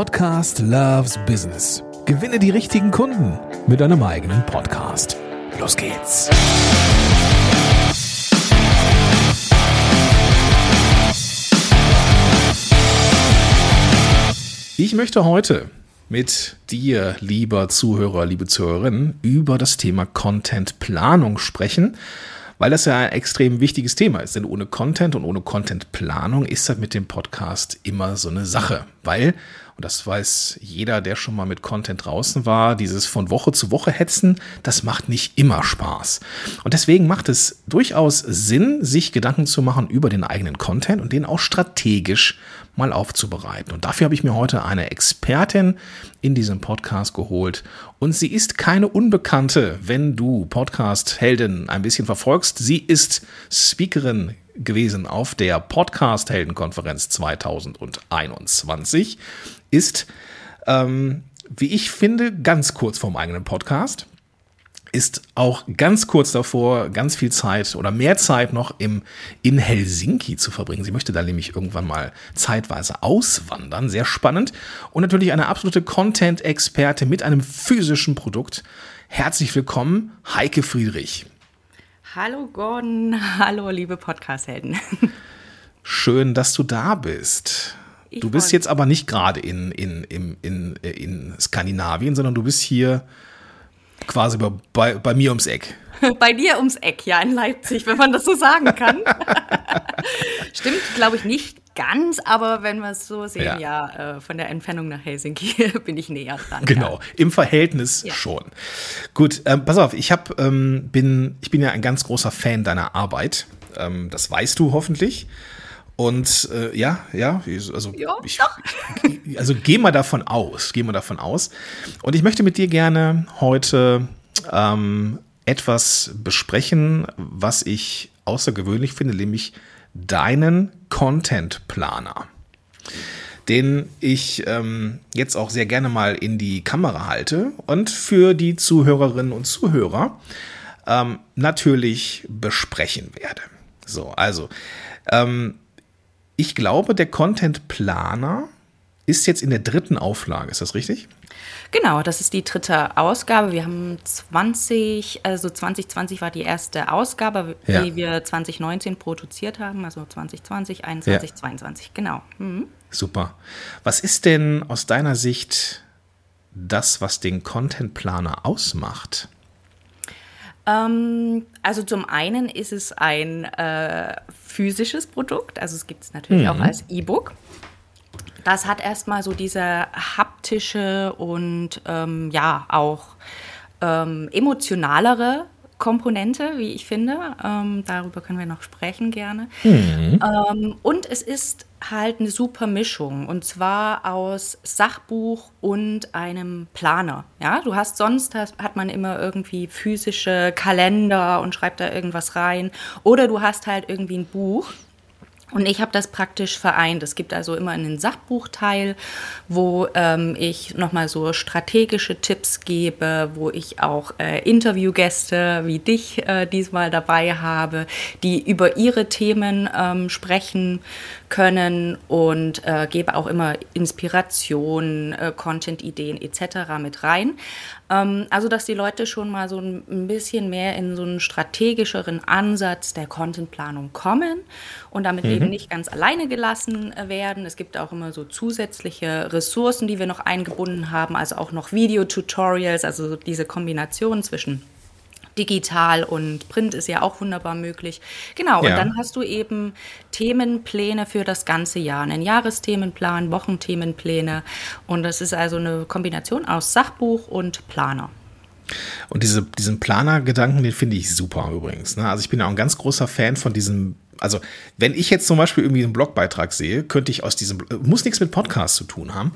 Podcast Loves Business. Gewinne die richtigen Kunden mit deinem eigenen Podcast. Los geht's. Ich möchte heute mit dir, lieber Zuhörer, liebe Zuhörerin, über das Thema Contentplanung sprechen weil das ja ein extrem wichtiges Thema ist. Denn ohne Content und ohne Contentplanung ist das mit dem Podcast immer so eine Sache. Weil, und das weiß jeder, der schon mal mit Content draußen war, dieses von Woche zu Woche hetzen, das macht nicht immer Spaß. Und deswegen macht es durchaus Sinn, sich Gedanken zu machen über den eigenen Content und den auch strategisch mal aufzubereiten. Und dafür habe ich mir heute eine Expertin in diesem Podcast geholt. Und sie ist keine Unbekannte, wenn du Podcast-Helden ein bisschen verfolgst. Sie ist Speakerin gewesen auf der Podcast-Helden-Konferenz 2021, ist, ähm, wie ich finde, ganz kurz vorm eigenen Podcast ist auch ganz kurz davor, ganz viel Zeit oder mehr Zeit noch im, in Helsinki zu verbringen. Sie möchte da nämlich irgendwann mal zeitweise auswandern. Sehr spannend. Und natürlich eine absolute Content-Experte mit einem physischen Produkt. Herzlich willkommen, Heike Friedrich. Hallo Gordon, hallo liebe Podcast-Helden. Schön, dass du da bist. Ich du bist jetzt aber nicht gerade in, in, in, in, in Skandinavien, sondern du bist hier quasi bei, bei, bei mir ums Eck. Bei dir ums Eck, ja, in Leipzig, wenn man das so sagen kann. Stimmt, glaube ich, nicht ganz, aber wenn wir es so sehen, ja, ja äh, von der Entfernung nach Helsinki bin ich näher dran. Genau, ja. im Verhältnis ja. schon. Gut, ähm, pass auf, ich hab, ähm, bin, ich bin ja ein ganz großer Fan deiner Arbeit. Ähm, das weißt du hoffentlich. Und äh, ja, ja, also, ja, ich, also geh mal davon aus, geh mal davon aus. Und ich möchte mit dir gerne heute ähm, etwas besprechen, was ich außergewöhnlich finde, nämlich deinen Content Planer, den ich ähm, jetzt auch sehr gerne mal in die Kamera halte und für die Zuhörerinnen und Zuhörer ähm, natürlich besprechen werde. So, also ähm, ich glaube, der Content Planer ist jetzt in der dritten Auflage. Ist das richtig? Genau, das ist die dritte Ausgabe. Wir haben 20, also 2020 war die erste Ausgabe, ja. die wir 2019 produziert haben, also 2020, 21, ja. 22, genau. Mhm. Super. Was ist denn aus deiner Sicht das, was den Content Planer ausmacht? Ähm, also zum einen ist es ein äh, physisches Produkt, also es gibt es natürlich mhm. auch als E-Book. Das hat erstmal so diese haptische und ähm, ja auch ähm, emotionalere Komponente, wie ich finde. Ähm, darüber können wir noch sprechen gerne. Mhm. Ähm, und es ist halt eine super Mischung und zwar aus Sachbuch und einem Planer. Ja, du hast sonst hast, hat man immer irgendwie physische Kalender und schreibt da irgendwas rein oder du hast halt irgendwie ein Buch und ich habe das praktisch vereint. Es gibt also immer einen Sachbuchteil, wo ähm, ich nochmal so strategische Tipps gebe, wo ich auch äh, Interviewgäste wie dich äh, diesmal dabei habe, die über ihre Themen ähm, sprechen können und äh, gebe auch immer Inspiration, äh, Content-Ideen etc. mit rein. Ähm, also, dass die Leute schon mal so ein bisschen mehr in so einen strategischeren Ansatz der Contentplanung kommen und damit mhm. Eben nicht ganz alleine gelassen äh, werden. Es gibt auch immer so zusätzliche Ressourcen, die wir noch eingebunden haben, also auch noch Video-Tutorials, also diese Kombination zwischen digital und Print ist ja auch wunderbar möglich. Genau, ja. und dann hast du eben Themenpläne für das ganze Jahr, einen Jahresthemenplan, Wochenthemenpläne und das ist also eine Kombination aus Sachbuch und Planer. Und diese, diesen Planer-Gedanken, den finde ich super übrigens. Ne? Also ich bin ja auch ein ganz großer Fan von diesem also, wenn ich jetzt zum Beispiel irgendwie einen Blogbeitrag sehe, könnte ich aus diesem, muss nichts mit Podcast zu tun haben.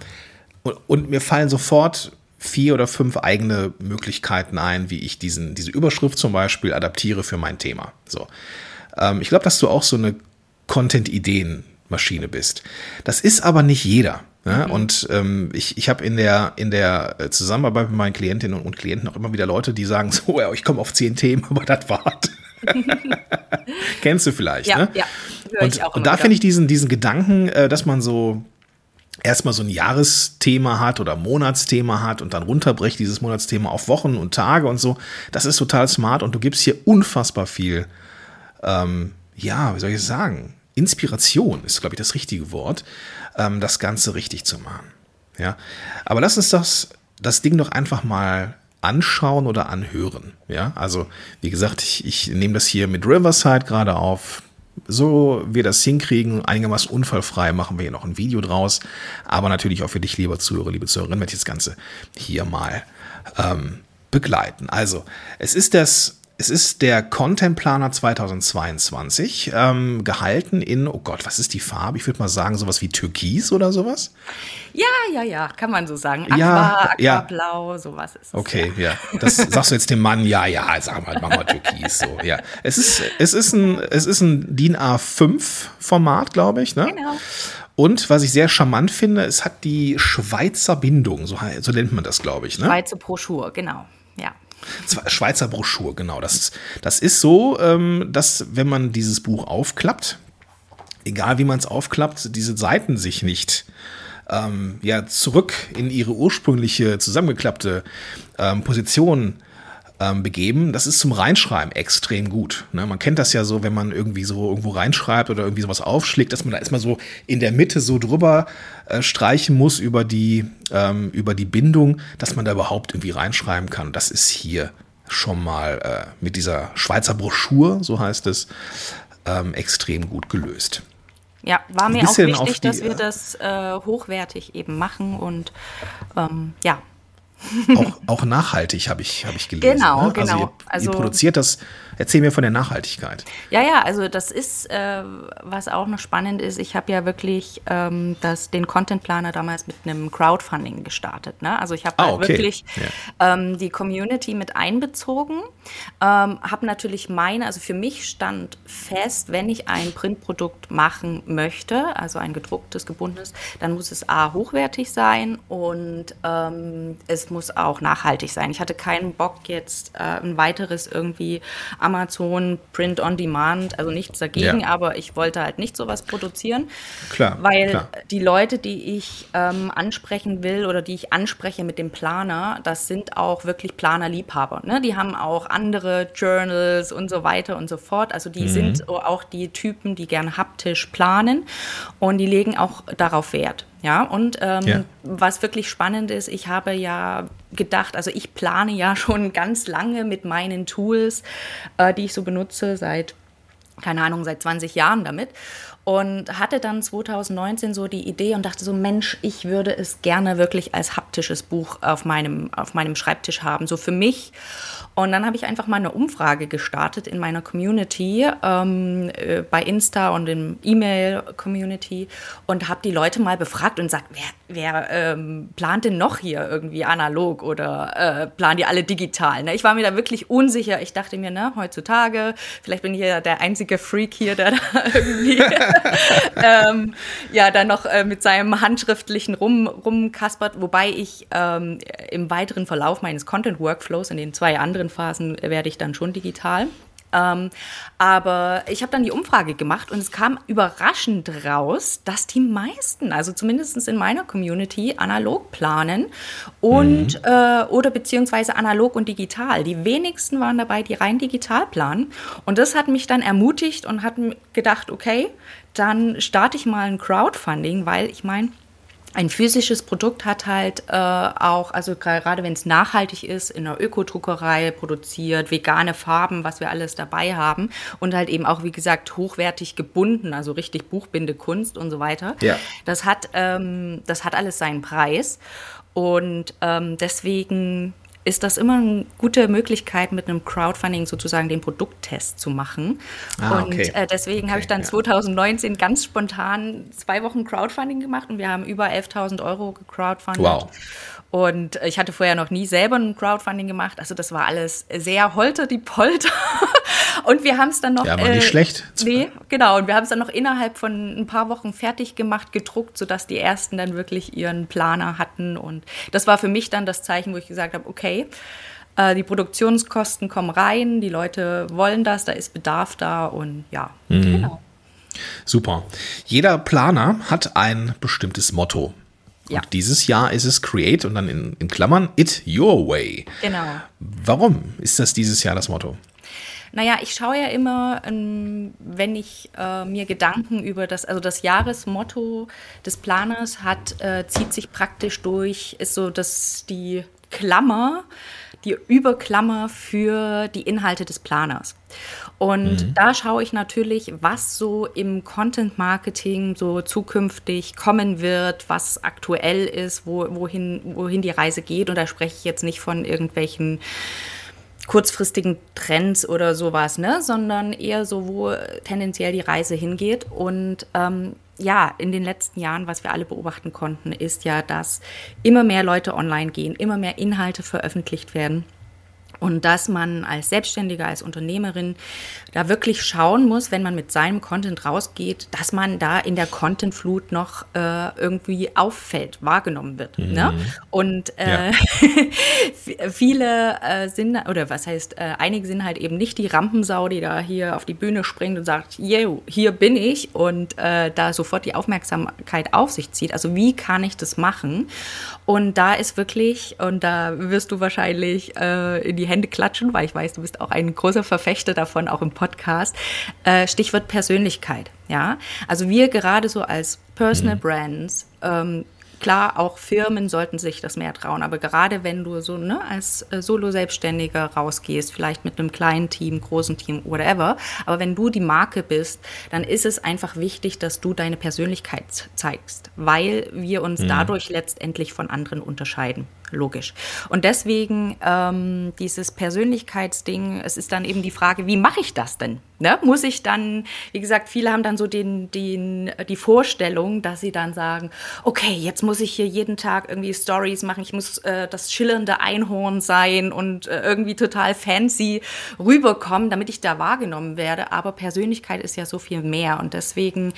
Und, und, mir fallen sofort vier oder fünf eigene Möglichkeiten ein, wie ich diesen, diese Überschrift zum Beispiel adaptiere für mein Thema. So. Ähm, ich glaube, dass du auch so eine Content-Ideen-Maschine bist. Das ist aber nicht jeder. Ne? Mhm. Und ähm, ich, ich habe in der, in der Zusammenarbeit mit meinen Klientinnen und Klienten auch immer wieder Leute, die sagen, so, ja, ich komme auf zehn Themen, aber das war's. Kennst du vielleicht, ja, ne? Ja, und, und da finde ich diesen, diesen Gedanken, äh, dass man so erstmal so ein Jahresthema hat oder Monatsthema hat und dann runterbricht dieses Monatsthema auf Wochen und Tage und so. Das ist total smart und du gibst hier unfassbar viel, ähm, ja, wie soll ich sagen? Inspiration ist, glaube ich, das richtige Wort, ähm, das Ganze richtig zu machen. Ja, aber lass uns das, das Ding doch einfach mal anschauen oder anhören. Ja, also wie gesagt, ich, ich nehme das hier mit Riverside gerade auf. So wir das hinkriegen, einigermaßen unfallfrei, machen wir hier noch ein Video draus. Aber natürlich auch für dich, lieber Zuhörer, liebe Zuhörerin, werde ich das Ganze hier mal ähm, begleiten. Also, es ist das es ist der Content Planer 2022, ähm, gehalten in, oh Gott, was ist die Farbe? Ich würde mal sagen, sowas wie Türkis oder sowas. Ja, ja, ja, kann man so sagen. Aqua, ja, Aquablau, ja. sowas ist es. Okay, ja. ja. Das sagst du jetzt dem Mann, ja, ja, sag mal, mach mal Türkis, so, ja. Es ist, es ist ein, es ist ein DIN A5 Format, glaube ich, ne? Genau. Und was ich sehr charmant finde, es hat die Schweizer Bindung, so, so nennt man das, glaube ich, ne? Schweizer Broschur, genau. Schweizer Broschur, genau. Das, das ist so, ähm, dass wenn man dieses Buch aufklappt, egal wie man es aufklappt, diese Seiten sich nicht ähm, ja, zurück in ihre ursprüngliche zusammengeklappte ähm, Position ähm, begeben. Das ist zum Reinschreiben extrem gut. Ne? Man kennt das ja so, wenn man irgendwie so irgendwo reinschreibt oder irgendwie sowas aufschlägt, dass man da erstmal so in der Mitte so drüber äh, streichen muss über die, ähm, über die Bindung, dass man da überhaupt irgendwie reinschreiben kann. Das ist hier schon mal äh, mit dieser Schweizer Broschur, so heißt es, ähm, extrem gut gelöst. Ja, war mir auch wichtig, die, dass wir das äh, hochwertig eben machen und ähm, ja, auch, auch nachhaltig, habe ich, hab ich gelesen. Genau, ne? genau. Also ihr, also, ihr produziert das Erzähl mir von der Nachhaltigkeit. Ja, ja, also das ist, äh, was auch noch spannend ist, ich habe ja wirklich ähm, das, den Content Planer damals mit einem Crowdfunding gestartet. Ne? Also ich habe ah, halt okay. wirklich ja. ähm, die Community mit einbezogen, ähm, habe natürlich meine, also für mich stand fest, wenn ich ein Printprodukt machen möchte, also ein gedrucktes, gebundenes, dann muss es A, hochwertig sein und ähm, es muss auch nachhaltig sein. Ich hatte keinen Bock jetzt äh, ein weiteres irgendwie Amazon Print on Demand, also nichts dagegen, ja. aber ich wollte halt nicht sowas produzieren. Klar. Weil klar. die Leute, die ich ähm, ansprechen will oder die ich anspreche mit dem Planer, das sind auch wirklich Planerliebhaber. Ne? Die haben auch andere Journals und so weiter und so fort. Also die mhm. sind auch die Typen, die gern haptisch planen und die legen auch darauf Wert. Ja, und ähm, ja. was wirklich spannend ist, ich habe ja gedacht, also ich plane ja schon ganz lange mit meinen Tools, äh, die ich so benutze, seit, keine Ahnung, seit 20 Jahren damit. Und hatte dann 2019 so die Idee und dachte so, Mensch, ich würde es gerne wirklich als haptisches Buch auf meinem, auf meinem Schreibtisch haben, so für mich. Und dann habe ich einfach mal eine Umfrage gestartet in meiner Community, ähm, äh, bei Insta und im E-Mail-Community und habe die Leute mal befragt und gesagt, wer, wer ähm, plant denn noch hier irgendwie analog oder äh, planen die alle digital? Ne? Ich war mir da wirklich unsicher. Ich dachte mir, ne, heutzutage, vielleicht bin ich ja der einzige Freak hier, der da irgendwie ähm, ja dann noch äh, mit seinem handschriftlichen rum, rumkaspert, wobei ich ähm, im weiteren Verlauf meines Content-Workflows in den zwei anderen Phasen werde ich dann schon digital. Ähm, aber ich habe dann die Umfrage gemacht und es kam überraschend raus, dass die meisten, also zumindest in meiner Community, analog planen und mhm. äh, oder beziehungsweise analog und digital. Die wenigsten waren dabei, die rein digital planen. Und das hat mich dann ermutigt und hat gedacht, okay, dann starte ich mal ein Crowdfunding, weil ich meine, ein physisches Produkt hat halt äh, auch, also gerade wenn es nachhaltig ist, in einer Ökodruckerei produziert, vegane Farben, was wir alles dabei haben und halt eben auch, wie gesagt, hochwertig gebunden, also richtig Buchbindekunst und so weiter. Ja. Das hat, ähm, das hat alles seinen Preis und ähm, deswegen ist das immer eine gute Möglichkeit, mit einem Crowdfunding sozusagen den Produkttest zu machen. Ah, und okay. äh, deswegen okay, habe ich dann ja. 2019 ganz spontan zwei Wochen Crowdfunding gemacht und wir haben über 11.000 Euro gecrowdfundet. Wow. Und ich hatte vorher noch nie selber ein Crowdfunding gemacht. Also das war alles sehr holter die Polter. Und wir haben es dann noch. Ja, war nicht äh, schlecht. Nee, genau. Und wir haben es dann noch innerhalb von ein paar Wochen fertig gemacht, gedruckt, sodass die ersten dann wirklich ihren Planer hatten. Und das war für mich dann das Zeichen, wo ich gesagt habe, okay, äh, die Produktionskosten kommen rein, die Leute wollen das, da ist Bedarf da und ja, mhm. genau. Super. Jeder Planer hat ein bestimmtes Motto. Ja. Und dieses Jahr ist es Create und dann in, in Klammern It Your Way. Genau. Warum ist das dieses Jahr das Motto? Naja, ich schaue ja immer, ähm, wenn ich äh, mir Gedanken über das, also das Jahresmotto des Planers hat, äh, zieht sich praktisch durch, ist so, dass die Klammer, die Überklammer für die Inhalte des Planers. Und mhm. da schaue ich natürlich, was so im Content Marketing so zukünftig kommen wird, was aktuell ist, wo, wohin, wohin die Reise geht. Und da spreche ich jetzt nicht von irgendwelchen kurzfristigen Trends oder sowas, ne? sondern eher so, wo tendenziell die Reise hingeht. Und ähm, ja, in den letzten Jahren, was wir alle beobachten konnten, ist ja, dass immer mehr Leute online gehen, immer mehr Inhalte veröffentlicht werden. Und dass man als Selbstständiger, als Unternehmerin da wirklich schauen muss, wenn man mit seinem Content rausgeht, dass man da in der Contentflut noch äh, irgendwie auffällt, wahrgenommen wird. Mhm. Ne? Und äh, ja. viele äh, sind, oder was heißt, äh, einige sind halt eben nicht die Rampensau, die da hier auf die Bühne springt und sagt, yo, hier bin ich und äh, da sofort die Aufmerksamkeit auf sich zieht. Also wie kann ich das machen? Und da ist wirklich, und da wirst du wahrscheinlich äh, in die Hände klatschen, weil ich weiß, du bist auch ein großer Verfechter davon, auch im Podcast. Äh, Stichwort Persönlichkeit. Ja, also wir gerade so als Personal mhm. Brands ähm, Klar, auch Firmen sollten sich das mehr trauen, aber gerade wenn du so ne, als äh, Solo-Selbstständiger rausgehst, vielleicht mit einem kleinen Team, großen Team, whatever, aber wenn du die Marke bist, dann ist es einfach wichtig, dass du deine Persönlichkeit zeigst, weil wir uns mhm. dadurch letztendlich von anderen unterscheiden logisch. Und deswegen ähm, dieses Persönlichkeitsding, es ist dann eben die Frage, wie mache ich das denn? Ne? Muss ich dann, wie gesagt, viele haben dann so den, den, die Vorstellung, dass sie dann sagen, okay, jetzt muss ich hier jeden Tag irgendwie Stories machen, ich muss äh, das schillernde Einhorn sein und äh, irgendwie total fancy rüberkommen, damit ich da wahrgenommen werde. Aber Persönlichkeit ist ja so viel mehr und deswegen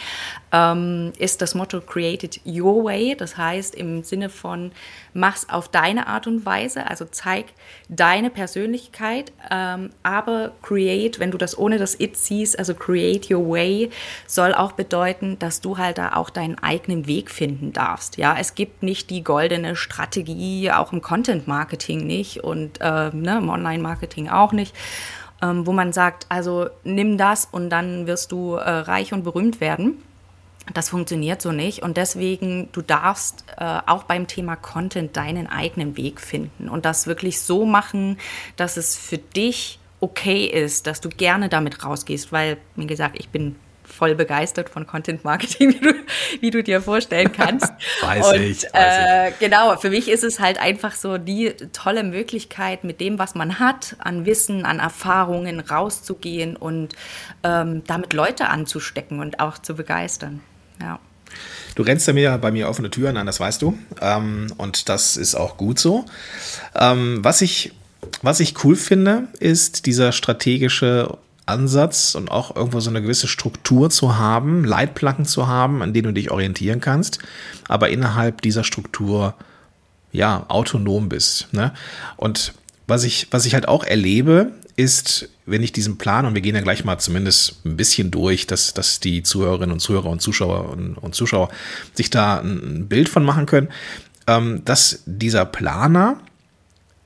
ähm, ist das Motto Created Your Way, das heißt im Sinne von, mach's auf deine Art und Weise, also zeig deine Persönlichkeit, ähm, aber create, wenn du das ohne das It siehst, also create your way, soll auch bedeuten, dass du halt da auch deinen eigenen Weg finden darfst. Ja, es gibt nicht die goldene Strategie, auch im Content Marketing nicht und äh, ne, im Online Marketing auch nicht. Ähm, wo man sagt, also nimm das und dann wirst du äh, reich und berühmt werden das funktioniert so nicht und deswegen, du darfst äh, auch beim Thema Content deinen eigenen Weg finden und das wirklich so machen, dass es für dich okay ist, dass du gerne damit rausgehst, weil, wie gesagt, ich bin voll begeistert von Content Marketing, wie du, wie du dir vorstellen kannst. weiß und, ich. Weiß äh, ich. Genau, für mich ist es halt einfach so die tolle Möglichkeit, mit dem, was man hat, an Wissen, an Erfahrungen rauszugehen und ähm, damit Leute anzustecken und auch zu begeistern. Ja. Du rennst ja mir bei mir offene Türen an, das weißt du. Ähm, und das ist auch gut so. Ähm, was, ich, was ich cool finde, ist dieser strategische Ansatz und auch irgendwo so eine gewisse Struktur zu haben, Leitplanken zu haben, an denen du dich orientieren kannst, aber innerhalb dieser Struktur ja autonom bist. Ne? Und was ich, was ich halt auch erlebe, ist, wenn ich diesen Plan, und wir gehen ja gleich mal zumindest ein bisschen durch, dass, dass die Zuhörerinnen und Zuhörer und Zuschauer und, und Zuschauer sich da ein Bild von machen können, ähm, dass dieser Planer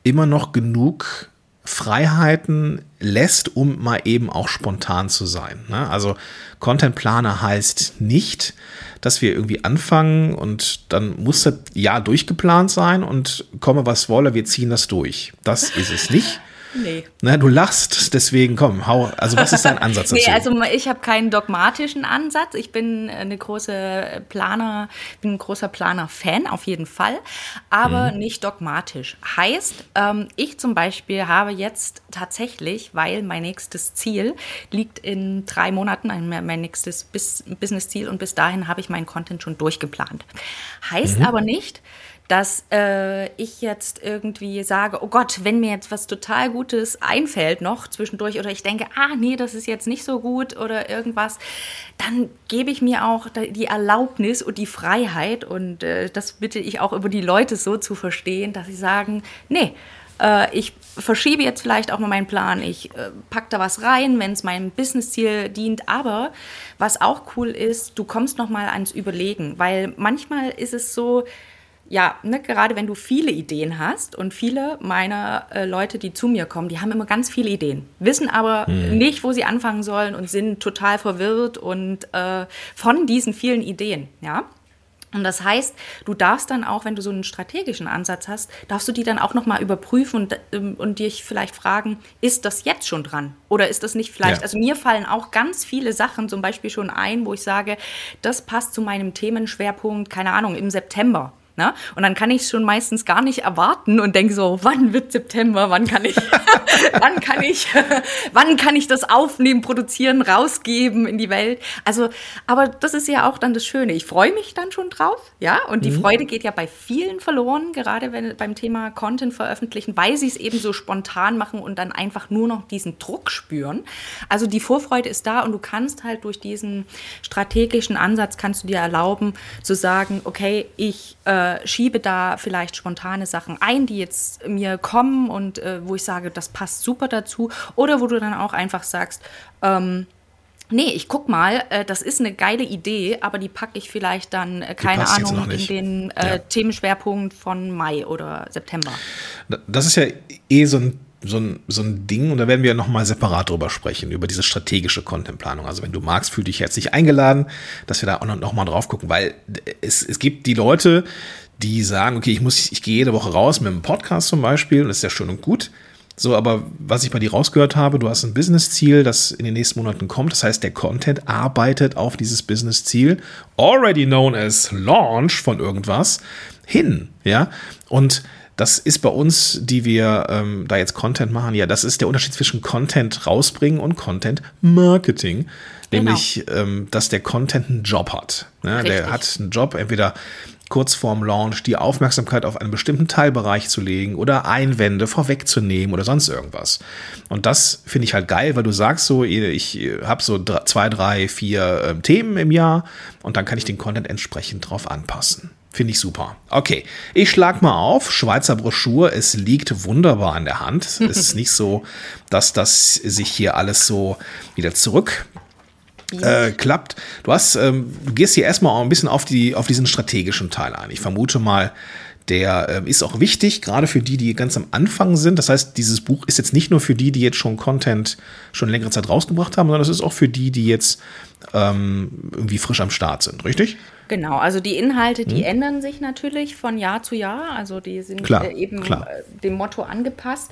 immer noch genug Freiheiten lässt, um mal eben auch spontan zu sein. Ne? Also Content Planer heißt nicht, dass wir irgendwie anfangen und dann muss das Jahr durchgeplant sein und komme was wolle, wir ziehen das durch. Das ist es nicht. Nee. Na, du lachst, deswegen komm, hau. Also, was ist dein Ansatz dazu? nee, also ich habe keinen dogmatischen Ansatz. Ich bin eine große Planer, bin ein großer Planer-Fan auf jeden Fall, aber mhm. nicht dogmatisch. Heißt, ähm, ich zum Beispiel habe jetzt tatsächlich, weil mein nächstes Ziel liegt in drei Monaten, mein nächstes Business-Ziel und bis dahin habe ich meinen Content schon durchgeplant. Heißt mhm. aber nicht, dass äh, ich jetzt irgendwie sage, oh Gott, wenn mir jetzt was total Gutes einfällt noch zwischendurch oder ich denke, ah nee, das ist jetzt nicht so gut oder irgendwas, dann gebe ich mir auch die Erlaubnis und die Freiheit und äh, das bitte ich auch über die Leute so zu verstehen, dass sie sagen, nee, äh, ich verschiebe jetzt vielleicht auch mal meinen Plan, ich äh, packe da was rein, wenn es meinem Businessziel dient, aber was auch cool ist, du kommst noch mal ans Überlegen, weil manchmal ist es so, ja, ne, gerade wenn du viele Ideen hast und viele meiner äh, Leute, die zu mir kommen, die haben immer ganz viele Ideen, wissen aber hm. nicht, wo sie anfangen sollen und sind total verwirrt und äh, von diesen vielen Ideen, ja. Und das heißt, du darfst dann auch, wenn du so einen strategischen Ansatz hast, darfst du die dann auch nochmal überprüfen und, ähm, und dich vielleicht fragen, ist das jetzt schon dran? Oder ist das nicht vielleicht, ja. also mir fallen auch ganz viele Sachen zum Beispiel schon ein, wo ich sage, das passt zu meinem Themenschwerpunkt, keine Ahnung, im September. Ne? Und dann kann ich schon meistens gar nicht erwarten und denke so, wann wird September, wann kann ich, wann kann ich, wann kann ich das aufnehmen, produzieren, rausgeben in die Welt. Also, aber das ist ja auch dann das Schöne. Ich freue mich dann schon drauf, ja. Und die mhm. Freude geht ja bei vielen verloren, gerade wenn beim Thema Content veröffentlichen, weil sie es eben so spontan machen und dann einfach nur noch diesen Druck spüren. Also die Vorfreude ist da und du kannst halt durch diesen strategischen Ansatz kannst du dir erlauben zu sagen, okay, ich äh, schiebe da vielleicht spontane Sachen ein, die jetzt mir kommen und äh, wo ich sage, das passt super dazu. Oder wo du dann auch einfach sagst, ähm, Nee, ich guck mal, äh, das ist eine geile Idee, aber die packe ich vielleicht dann, äh, keine Ahnung, in den äh, ja. Themenschwerpunkt von Mai oder September. Das ist ja eh so ein so ein, so ein Ding und da werden wir nochmal separat drüber sprechen, über diese strategische Contentplanung. Also wenn du magst, fühl dich herzlich eingeladen, dass wir da auch nochmal drauf gucken, weil es, es gibt die Leute, die sagen, okay, ich muss, ich gehe jede Woche raus mit einem Podcast zum Beispiel, und das ist ja schön und gut. So, aber was ich bei dir rausgehört habe, du hast ein Business-Ziel, das in den nächsten Monaten kommt. Das heißt, der Content arbeitet auf dieses Business-Ziel, already known as Launch von irgendwas, hin. Ja, und das ist bei uns, die wir ähm, da jetzt Content machen, ja, das ist der Unterschied zwischen Content rausbringen und Content Marketing. Genau. Nämlich, ähm, dass der Content einen Job hat. Ne? Der hat einen Job, entweder kurz vorm Launch die Aufmerksamkeit auf einen bestimmten Teilbereich zu legen oder Einwände vorwegzunehmen oder sonst irgendwas. Und das finde ich halt geil, weil du sagst so, ich habe so zwei, drei, vier äh, Themen im Jahr und dann kann ich den Content entsprechend drauf anpassen. Finde ich super. Okay, ich schlag mal auf. Schweizer Broschur. Es liegt wunderbar an der Hand. es ist nicht so, dass das sich hier alles so wieder zurück äh, klappt. Du hast, ähm, du gehst hier erstmal auch ein bisschen auf die, auf diesen strategischen Teil ein. Ich vermute mal, der äh, ist auch wichtig, gerade für die, die ganz am Anfang sind. Das heißt, dieses Buch ist jetzt nicht nur für die, die jetzt schon Content schon längere Zeit rausgebracht haben, sondern es ist auch für die, die jetzt ähm, irgendwie frisch am Start sind, richtig? Genau, also die Inhalte, die hm. ändern sich natürlich von Jahr zu Jahr. Also die sind klar, äh, eben klar. Äh, dem Motto angepasst.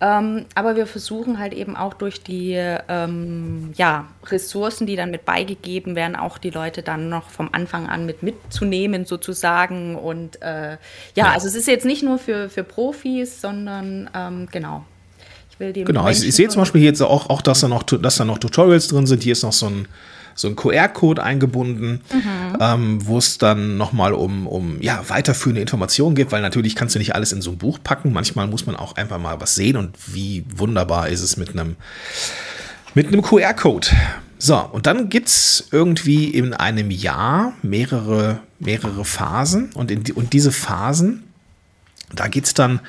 Ähm, aber wir versuchen halt eben auch durch die ähm, ja, Ressourcen, die dann mit beigegeben werden, auch die Leute dann noch vom Anfang an mit mitzunehmen sozusagen. Und äh, ja, ja, also es ist jetzt nicht nur für, für Profis, sondern ähm, genau. Ich will dem genau, ich, ich sehe zum Beispiel hier jetzt auch, auch dass, da noch, dass da noch Tutorials drin sind. Hier ist noch so ein so ein QR-Code eingebunden, mhm. ähm, wo es dann nochmal um, um ja, weiterführende Informationen geht, weil natürlich kannst du nicht alles in so ein Buch packen. Manchmal muss man auch einfach mal was sehen und wie wunderbar ist es mit einem mit einem QR-Code. So, und dann gibt es irgendwie in einem Jahr mehrere, mehrere Phasen und, in und diese Phasen, da geht es dann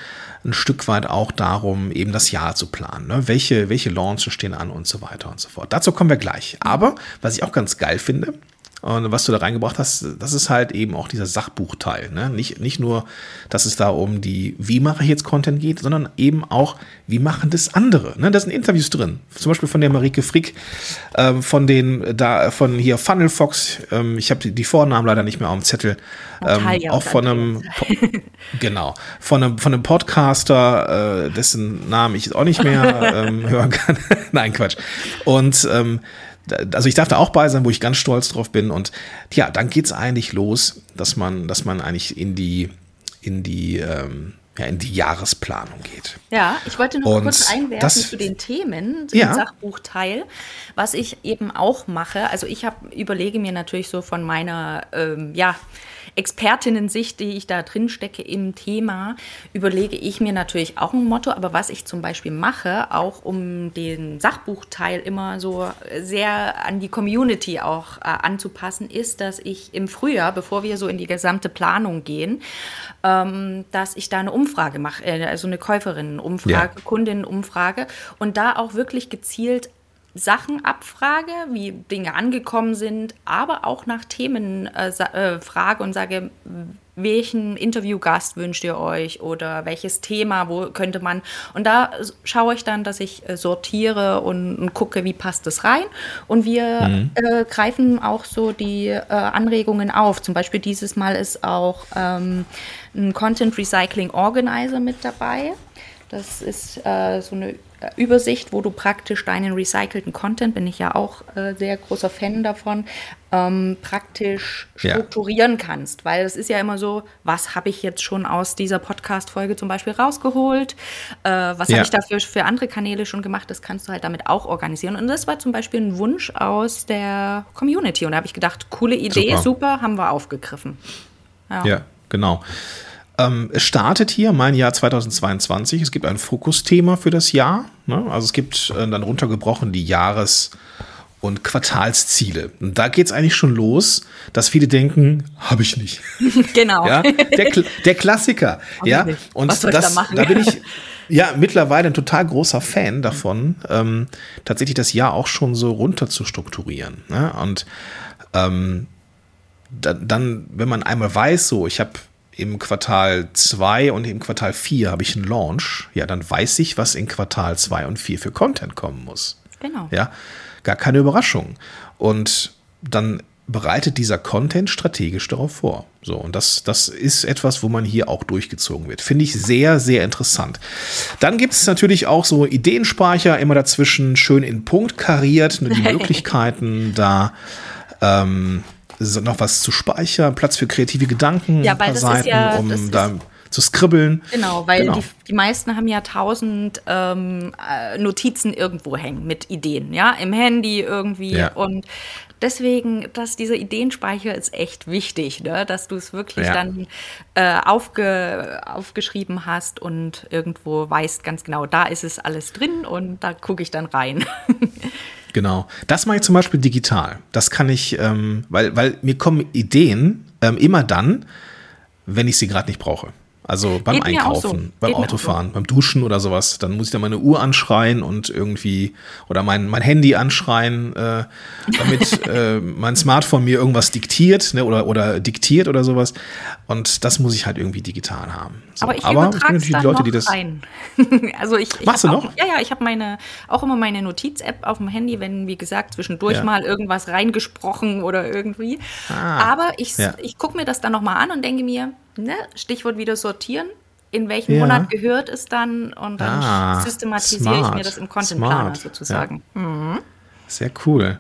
ein Stück weit auch darum, eben das Jahr zu planen. Ne? Welche, welche Launches stehen an und so weiter und so fort. Dazu kommen wir gleich. Aber was ich auch ganz geil finde, und was du da reingebracht hast, das ist halt eben auch dieser Sachbuchteil. Ne? Nicht, nicht nur, dass es da um die, wie mache ich jetzt Content geht, sondern eben auch, wie machen das andere. Ne? Da sind Interviews drin. Zum Beispiel von der Marike Frick, ähm, von den, da, von hier Funnel Fox, ähm, ich habe die, die, Vornamen leider nicht mehr auf dem Zettel. Ähm, auch von einem, genau, von einem, von einem Podcaster, äh, dessen Namen ich auch nicht mehr ähm, hören kann. Nein, Quatsch. Und ähm, also ich darf da auch bei sein, wo ich ganz stolz drauf bin. Und ja, dann geht's eigentlich los, dass man, dass man eigentlich in die, in die, ähm, ja, in die Jahresplanung geht. Ja, ich wollte noch und kurz einwerfen das, zu den Themen, zu ja. Sachbuchteil, was ich eben auch mache. Also ich hab, überlege mir natürlich so von meiner, ähm, ja, Expertinnen-Sicht, die ich da drin stecke im Thema, überlege ich mir natürlich auch ein Motto. Aber was ich zum Beispiel mache, auch um den Sachbuchteil immer so sehr an die Community auch äh, anzupassen, ist, dass ich im Frühjahr, bevor wir so in die gesamte Planung gehen, ähm, dass ich da eine Umfrage mache, äh, also eine Käuferinnenumfrage, ja. Kundinnenumfrage und da auch wirklich gezielt Sachen abfrage, wie Dinge angekommen sind, aber auch nach Themen äh, äh, frage und sage, welchen Interviewgast wünscht ihr euch oder welches Thema, wo könnte man. Und da schaue ich dann, dass ich äh, sortiere und, und, gucke, wie passt das rein. Und wir mhm. äh, greifen auch so die äh, Anregungen auf. Zum Beispiel dieses Mal ist auch ähm, ein Content Recycling Organizer mit dabei. Das ist äh, so eine Übersicht, wo du praktisch deinen recycelten Content, bin ich ja auch äh, sehr großer Fan davon, ähm, praktisch strukturieren ja. kannst. Weil es ist ja immer so, was habe ich jetzt schon aus dieser Podcast-Folge zum Beispiel rausgeholt? Äh, was ja. habe ich dafür für andere Kanäle schon gemacht? Das kannst du halt damit auch organisieren. Und das war zum Beispiel ein Wunsch aus der Community. Und da habe ich gedacht, coole Idee, super, super haben wir aufgegriffen. ja, ja genau. Ähm, es startet hier mein Jahr 2022. Es gibt ein Fokusthema für das Jahr. Ne? Also es gibt äh, dann runtergebrochen die Jahres- und Quartalsziele. Und da geht es eigentlich schon los, dass viele denken, habe ich nicht. Genau. Ja? Der, der Klassiker. ja. Und Was das, da, da bin ich ja mittlerweile ein total großer Fan davon, ähm, tatsächlich das Jahr auch schon so runter zu strukturieren. Ne? Und ähm, da, dann, wenn man einmal weiß, so, ich habe im Quartal 2 und im Quartal 4 habe ich einen Launch, ja, dann weiß ich, was in Quartal 2 und 4 für Content kommen muss. Genau. Ja, gar keine Überraschung. Und dann bereitet dieser Content strategisch darauf vor. So, und das, das ist etwas, wo man hier auch durchgezogen wird. Finde ich sehr, sehr interessant. Dann gibt es natürlich auch so Ideenspeicher immer dazwischen, schön in Punkt kariert, die Möglichkeiten da. Ähm, noch was zu speichern, Platz für kreative Gedanken, ja, weil das Seiten, ja, um da zu skribbeln. Genau, weil genau. Die, die meisten haben ja tausend ähm, äh, Notizen irgendwo hängen mit Ideen, ja, im Handy irgendwie ja. und deswegen, dass dieser Ideenspeicher ist echt wichtig, ne? dass du es wirklich ja. dann äh, aufge, aufgeschrieben hast und irgendwo weißt ganz genau, da ist es alles drin und da gucke ich dann rein. Genau. Das mache ich zum Beispiel digital. Das kann ich, ähm, weil, weil mir kommen Ideen ähm, immer dann, wenn ich sie gerade nicht brauche. Also beim Geht Einkaufen, so. beim Geht Autofahren, so. beim Duschen oder sowas. Dann muss ich dann meine Uhr anschreien und irgendwie oder mein, mein Handy anschreien, äh, damit äh, mein Smartphone mir irgendwas diktiert ne, oder, oder diktiert oder sowas. Und das muss ich halt irgendwie digital haben. So. Aber ich Aber es gibt die Leute, die das. Rein. also ich, ich Machst du noch? Auch, ja, ja, ich habe meine auch immer meine Notiz-App auf dem Handy, wenn, wie gesagt, zwischendurch ja. mal irgendwas reingesprochen oder irgendwie. Ah, Aber ich, ja. ich gucke mir das dann nochmal an und denke mir, ne, Stichwort wieder sortieren. In welchem ja. Monat gehört es dann? Und dann ah, systematisiere smart, ich mir das im Content Planer sozusagen. Ja. Mhm. Sehr cool.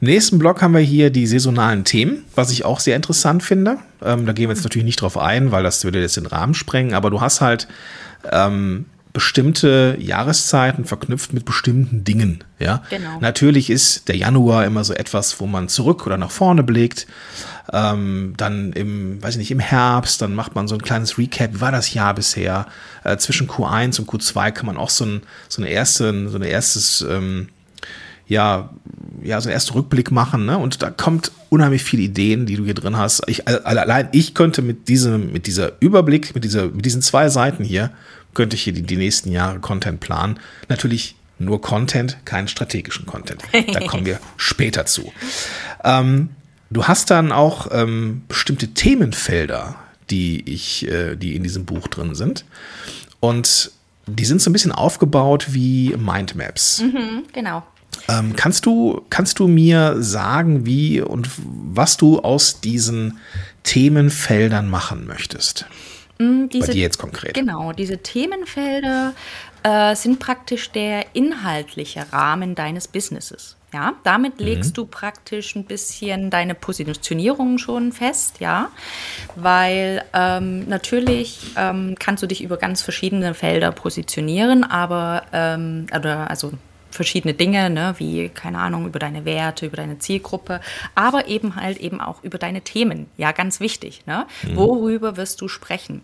Im nächsten Block haben wir hier die saisonalen Themen, was ich auch sehr interessant finde. Ähm, da gehen wir jetzt natürlich nicht drauf ein, weil das würde jetzt den Rahmen sprengen, aber du hast halt ähm, bestimmte Jahreszeiten verknüpft mit bestimmten Dingen. Ja, genau. natürlich ist der Januar immer so etwas, wo man zurück oder nach vorne blickt. Ähm, dann im, weiß ich nicht, im Herbst, dann macht man so ein kleines Recap. Wie war das Jahr bisher? Äh, zwischen Q1 und Q2 kann man auch so ein, so eine erste, so ein erstes, ähm, ja, ja, so einen ersten Rückblick machen, ne? Und da kommt unheimlich viele Ideen, die du hier drin hast. Ich, allein ich könnte mit diesem, mit dieser Überblick, mit dieser, mit diesen zwei Seiten hier, könnte ich hier die, die nächsten Jahre Content planen. Natürlich nur Content, keinen strategischen Content. Da kommen wir später zu. Ähm, du hast dann auch ähm, bestimmte Themenfelder, die ich, äh, die in diesem Buch drin sind. Und die sind so ein bisschen aufgebaut wie Mindmaps. Mhm, genau. Ähm, kannst, du, kannst du mir sagen, wie und was du aus diesen Themenfeldern machen möchtest? Mm, diese, Bei dir jetzt konkret. Genau, diese Themenfelder äh, sind praktisch der inhaltliche Rahmen deines Businesses. Ja, damit mhm. legst mhm. du praktisch ein bisschen deine Positionierung schon fest, ja, weil ähm, natürlich ähm, kannst du dich über ganz verschiedene Felder positionieren, aber ähm, oder also verschiedene Dinge, ne, wie, keine Ahnung, über deine Werte, über deine Zielgruppe, aber eben halt eben auch über deine Themen. Ja, ganz wichtig. Ne? Mhm. Worüber wirst du sprechen?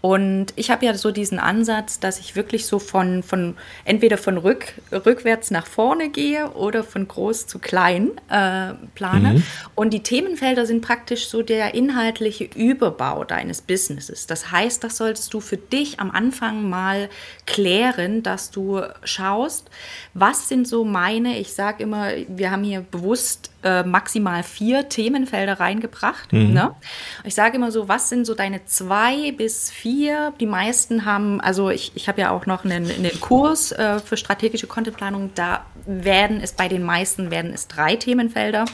Und ich habe ja so diesen Ansatz, dass ich wirklich so von, von entweder von rück, rückwärts nach vorne gehe oder von groß zu klein äh, plane. Mhm. Und die Themenfelder sind praktisch so der inhaltliche Überbau deines Businesses. Das heißt, das solltest du für dich am Anfang mal klären, dass du schaust, was was sind so meine, ich sage immer, wir haben hier bewusst äh, maximal vier Themenfelder reingebracht. Mhm. Ne? Ich sage immer so, was sind so deine zwei bis vier? Die meisten haben, also ich, ich habe ja auch noch einen, einen Kurs äh, für strategische Contentplanung, da werden es bei den meisten werden es drei Themenfelder.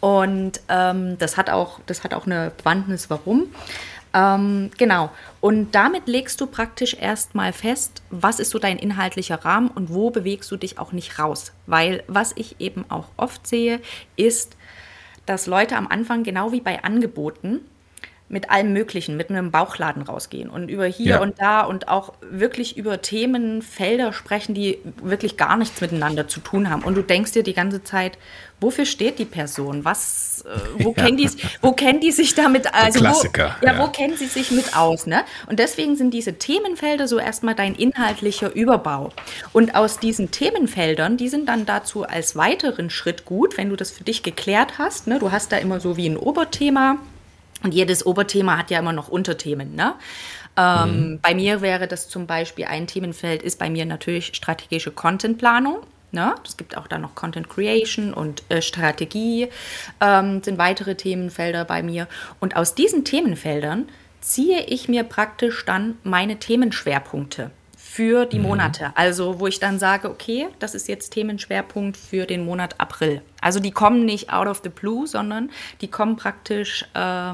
Und ähm, das, hat auch, das hat auch eine Bewandtnis, warum. Ähm, genau. Und damit legst du praktisch erstmal fest, was ist so dein inhaltlicher Rahmen und wo bewegst du dich auch nicht raus. Weil was ich eben auch oft sehe, ist, dass Leute am Anfang, genau wie bei Angeboten, mit allem Möglichen, mit einem Bauchladen rausgehen und über hier ja. und da und auch wirklich über Themenfelder sprechen, die wirklich gar nichts miteinander zu tun haben. Und du denkst dir die ganze Zeit, wofür steht die Person? Was, äh, wo, ja. kennen die, wo kennen die sich damit? Also Klassiker. Wo, ja, ja, wo kennen sie sich mit aus? Ne? Und deswegen sind diese Themenfelder so erstmal dein inhaltlicher Überbau. Und aus diesen Themenfeldern, die sind dann dazu als weiteren Schritt gut, wenn du das für dich geklärt hast. Ne? Du hast da immer so wie ein Oberthema und jedes Oberthema hat ja immer noch Unterthemen. Ne? Ähm, mhm. Bei mir wäre das zum Beispiel ein Themenfeld, ist bei mir natürlich strategische Contentplanung. Ne? Es gibt auch da noch Content Creation und äh, Strategie, ähm, sind weitere Themenfelder bei mir. Und aus diesen Themenfeldern ziehe ich mir praktisch dann meine Themenschwerpunkte für die mhm. Monate. Also wo ich dann sage, okay, das ist jetzt Themenschwerpunkt für den Monat April. Also die kommen nicht out of the blue, sondern die kommen praktisch äh,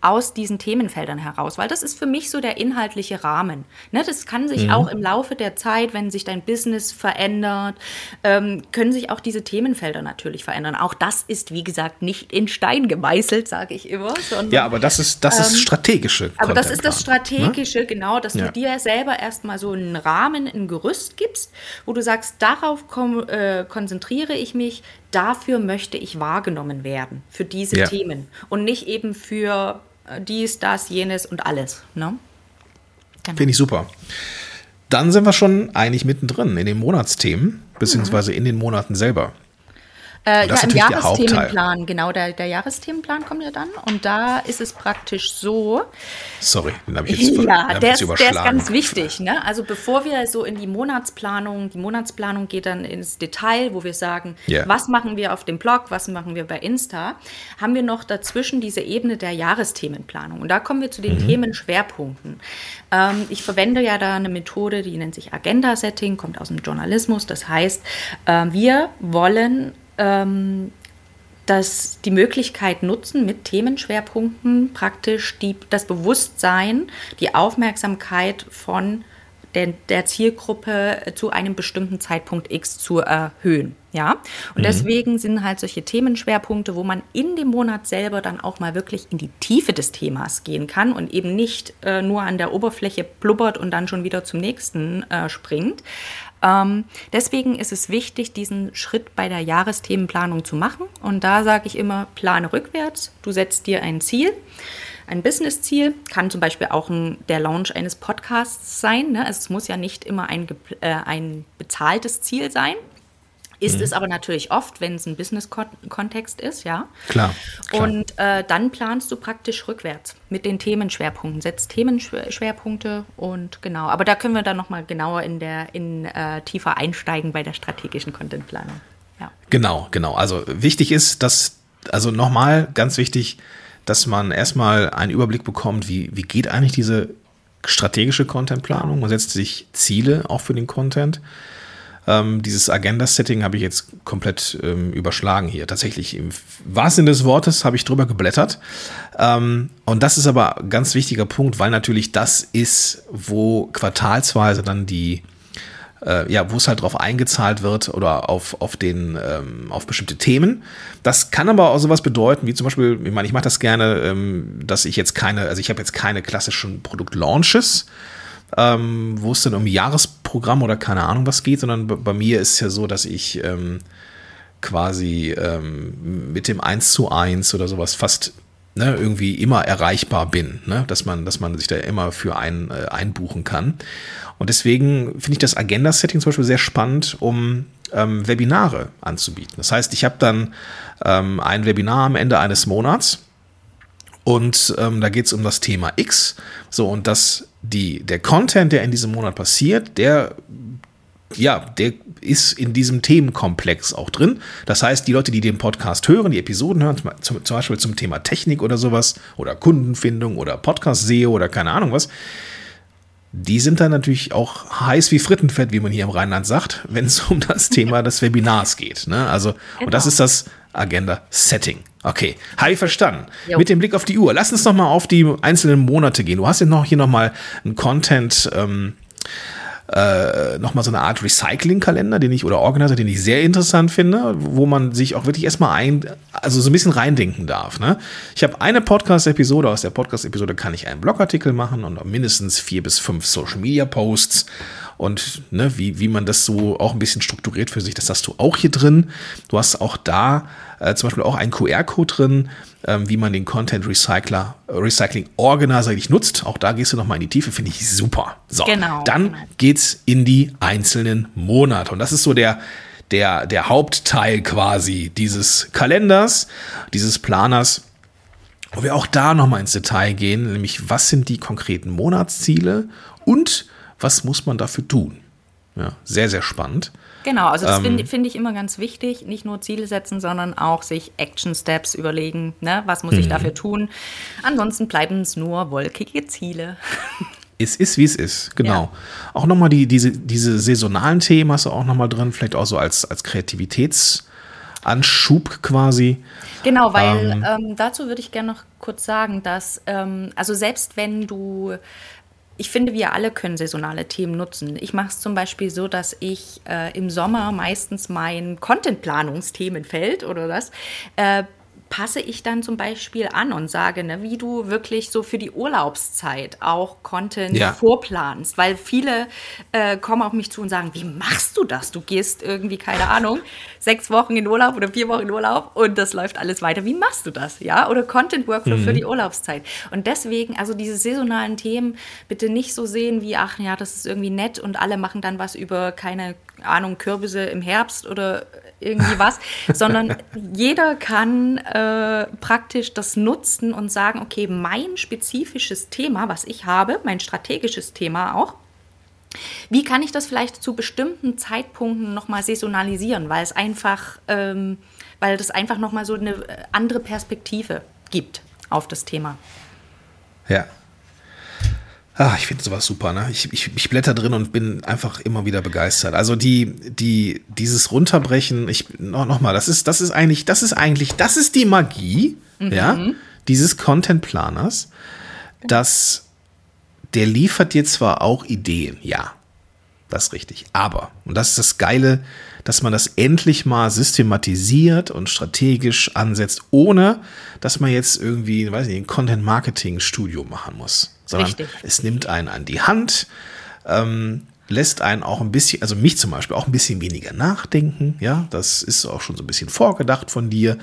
aus diesen Themenfeldern heraus, weil das ist für mich so der inhaltliche Rahmen. Ne, das kann sich mhm. auch im Laufe der Zeit, wenn sich dein Business verändert, ähm, können sich auch diese Themenfelder natürlich verändern. Auch das ist, wie gesagt, nicht in Stein gemeißelt, sage ich immer. Sondern, ja, aber das ist das ist ähm, strategische. Aber das ist das ne? Strategische, ne? genau, dass ja. du dir selber erstmal so einen Rahmen, ein Gerüst gibst, wo du sagst, darauf komm, äh, konzentriere ich mich, dafür möchte ich wahrgenommen werden, für diese ja. Themen und nicht eben für äh, dies, das, jenes und alles. Ne? Genau. Finde ich super. Dann sind wir schon eigentlich mittendrin in den Monatsthemen, beziehungsweise in den Monaten selber. Äh, ja, im Jahresthemenplan, genau, der, der Jahresthemenplan kommt ja dann und da ist es praktisch so. Sorry, den habe ich jetzt Ja, der, ist, der ist ganz wichtig. Ne? Also bevor wir so in die Monatsplanung, die Monatsplanung geht dann ins Detail, wo wir sagen, yeah. was machen wir auf dem Blog, was machen wir bei Insta, haben wir noch dazwischen diese Ebene der Jahresthemenplanung. Und da kommen wir zu den mhm. Themenschwerpunkten. Ähm, ich verwende ja da eine Methode, die nennt sich Agenda-Setting, kommt aus dem Journalismus. Das heißt, äh, wir wollen ähm, dass die Möglichkeit nutzen, mit Themenschwerpunkten praktisch die, das Bewusstsein, die Aufmerksamkeit von der, der, Zielgruppe zu einem bestimmten Zeitpunkt X zu erhöhen. Ja? Und mhm. deswegen sind halt solche Themenschwerpunkte, wo man in dem Monat selber dann auch mal wirklich in die Tiefe des Themas gehen kann und eben nicht äh, nur an der Oberfläche blubbert und dann schon wieder zum nächsten äh, springt, ähm, deswegen ist es wichtig, diesen Schritt bei der Jahresthemenplanung zu machen. Und da sage ich immer, plane rückwärts. Du setzt dir ein Ziel ein Business-Ziel, kann zum Beispiel auch ein, der Launch eines Podcasts sein. Ne? Also es muss ja nicht immer ein, äh, ein bezahltes Ziel sein. Ist mhm. es aber natürlich oft, wenn es ein Business-Kontext ist, ja. Klar. klar. Und äh, dann planst du praktisch rückwärts mit den Themenschwerpunkten, setzt Themenschwerpunkte und genau. Aber da können wir dann nochmal genauer in der in äh, tiefer einsteigen bei der strategischen Contentplanung. Ja. Genau, genau. Also wichtig ist, dass also nochmal ganz wichtig, dass man erstmal einen Überblick bekommt, wie wie geht eigentlich diese strategische Contentplanung. Man setzt sich Ziele auch für den Content. Ähm, dieses Agenda-Setting habe ich jetzt komplett ähm, überschlagen hier. Tatsächlich, im wahrsten Sinne des Wortes habe ich drüber geblättert. Ähm, und das ist aber ein ganz wichtiger Punkt, weil natürlich das ist, wo quartalsweise dann die äh, ja, wo es halt drauf eingezahlt wird oder auf, auf den, ähm, auf bestimmte Themen. Das kann aber auch sowas bedeuten, wie zum Beispiel, ich meine, ich mache das gerne, ähm, dass ich jetzt keine, also ich habe jetzt keine klassischen Produktlaunches, ähm, wo es dann um Jahresprogramm oder keine Ahnung was geht, sondern bei mir ist es ja so, dass ich ähm, quasi ähm, mit dem 1 zu 1 oder sowas fast ne, irgendwie immer erreichbar bin, ne? dass, man, dass man sich da immer für ein, äh, einbuchen kann. Und deswegen finde ich das Agenda-Setting zum Beispiel sehr spannend, um ähm, Webinare anzubieten. Das heißt, ich habe dann ähm, ein Webinar am Ende eines Monats und ähm, da geht es um das Thema X. So, und das die, der Content, der in diesem Monat passiert, der, ja, der ist in diesem Themenkomplex auch drin. Das heißt, die Leute, die den Podcast hören, die Episoden hören, zum, zum Beispiel zum Thema Technik oder sowas oder Kundenfindung oder Podcast-SEO oder keine Ahnung was, die sind dann natürlich auch heiß wie Frittenfett, wie man hier im Rheinland sagt, wenn es um das Thema des Webinars geht. Ne? Also, genau. und das genau. ist das Agenda-Setting. Okay, habe ich verstanden. Jo. Mit dem Blick auf die Uhr. Lass uns noch mal auf die einzelnen Monate gehen. Du hast ja noch hier noch mal einen Content. Ähm, äh, nochmal so eine Art Recycling-Kalender, den ich oder Organizer, den ich sehr interessant finde, wo man sich auch wirklich erstmal ein, also so ein bisschen reindenken darf. Ne? Ich habe eine Podcast-Episode, aus der Podcast-Episode kann ich einen Blogartikel machen und mindestens vier bis fünf Social-Media-Posts und ne, wie, wie man das so auch ein bisschen strukturiert für sich, das hast du auch hier drin. Du hast auch da äh, zum Beispiel auch einen QR-Code drin, ähm, wie man den Content Recycler, äh, Recycling Organizer nicht nutzt. Auch da gehst du nochmal in die Tiefe, finde ich super. So, genau, dann geht's in die einzelnen Monate. Und das ist so der, der, der Hauptteil quasi dieses Kalenders, dieses Planers wo wir auch da nochmal ins Detail gehen, nämlich was sind die konkreten Monatsziele und was muss man dafür tun? Ja, sehr, sehr spannend. Genau, also das ähm, finde find ich immer ganz wichtig, nicht nur Ziele setzen, sondern auch sich Action Steps überlegen, ne? was muss ich mhm. dafür tun. Ansonsten bleiben es nur wolkige Ziele. Es ist, wie es ist, genau. Ja. Auch nochmal die, diese, diese saisonalen Themen hast du auch nochmal drin, vielleicht auch so als, als Kreativitätsanschub quasi. Genau, weil ähm, ähm, dazu würde ich gerne noch kurz sagen, dass, ähm, also selbst wenn du ich finde, wir alle können saisonale Themen nutzen. Ich mache es zum Beispiel so, dass ich äh, im Sommer meistens mein Content-Planungsthemenfeld oder das äh, passe ich dann zum Beispiel an und sage, ne, wie du wirklich so für die Urlaubszeit auch Content ja. vorplanst. Weil viele äh, kommen auf mich zu und sagen, wie machst du das? Du gehst irgendwie, keine Ahnung, sechs Wochen in Urlaub oder vier Wochen in Urlaub und das läuft alles weiter. Wie machst du das? Ja, oder Content Workflow mhm. für die Urlaubszeit. Und deswegen, also diese saisonalen Themen bitte nicht so sehen wie, ach ja, das ist irgendwie nett und alle machen dann was über, keine Ahnung, Kürbisse im Herbst oder irgendwie was, sondern jeder kann äh, praktisch das nutzen und sagen, okay, mein spezifisches Thema, was ich habe, mein strategisches Thema auch, wie kann ich das vielleicht zu bestimmten Zeitpunkten nochmal saisonalisieren, weil es einfach, ähm, weil das einfach nochmal so eine andere Perspektive gibt auf das Thema. Ja, Ah, ich finde sowas super, ne? Ich, ich, ich blätter drin und bin einfach immer wieder begeistert. Also die, die, dieses Runterbrechen, ich, noch, noch mal, das ist, das ist eigentlich, das ist eigentlich, das ist die Magie, mhm. ja, dieses Content-Planers, dass der liefert dir zwar auch Ideen, ja, das ist richtig, aber, und das ist das Geile, dass man das endlich mal systematisiert und strategisch ansetzt, ohne dass man jetzt irgendwie, weiß nicht, ein Content-Marketing-Studio machen muss sondern Richtig. es nimmt einen an die Hand, ähm, lässt einen auch ein bisschen, also mich zum Beispiel auch ein bisschen weniger nachdenken, ja, das ist auch schon so ein bisschen vorgedacht von dir.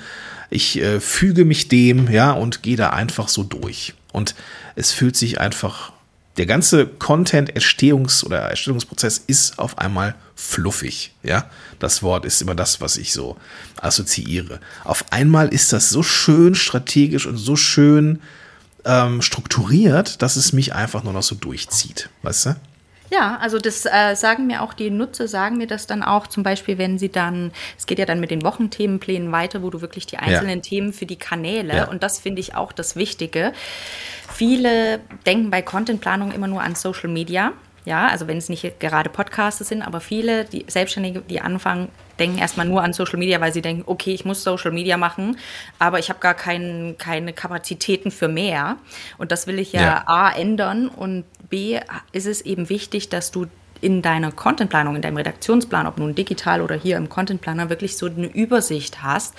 Ich äh, füge mich dem, ja, und gehe da einfach so durch. Und es fühlt sich einfach, der ganze Content-Erstehungs- oder Erstellungsprozess ist auf einmal fluffig, ja. Das Wort ist immer das, was ich so assoziiere. Auf einmal ist das so schön strategisch und so schön ähm, strukturiert, dass es mich einfach nur noch so durchzieht, weißt du? Ja, also das äh, sagen mir auch die Nutzer, sagen mir das dann auch, zum Beispiel, wenn sie dann, es geht ja dann mit den Wochenthemenplänen weiter, wo du wirklich die einzelnen ja. Themen für die Kanäle, ja. und das finde ich auch das Wichtige. Viele denken bei Contentplanung immer nur an Social Media. Ja, also wenn es nicht gerade Podcasts sind, aber viele, die Selbstständige, die anfangen, denken erstmal nur an Social Media, weil sie denken, okay, ich muss Social Media machen, aber ich habe gar kein, keine Kapazitäten für mehr. Und das will ich ja, ja A ändern und B ist es eben wichtig, dass du in deiner Contentplanung, in deinem Redaktionsplan, ob nun digital oder hier im Contentplaner, wirklich so eine Übersicht hast,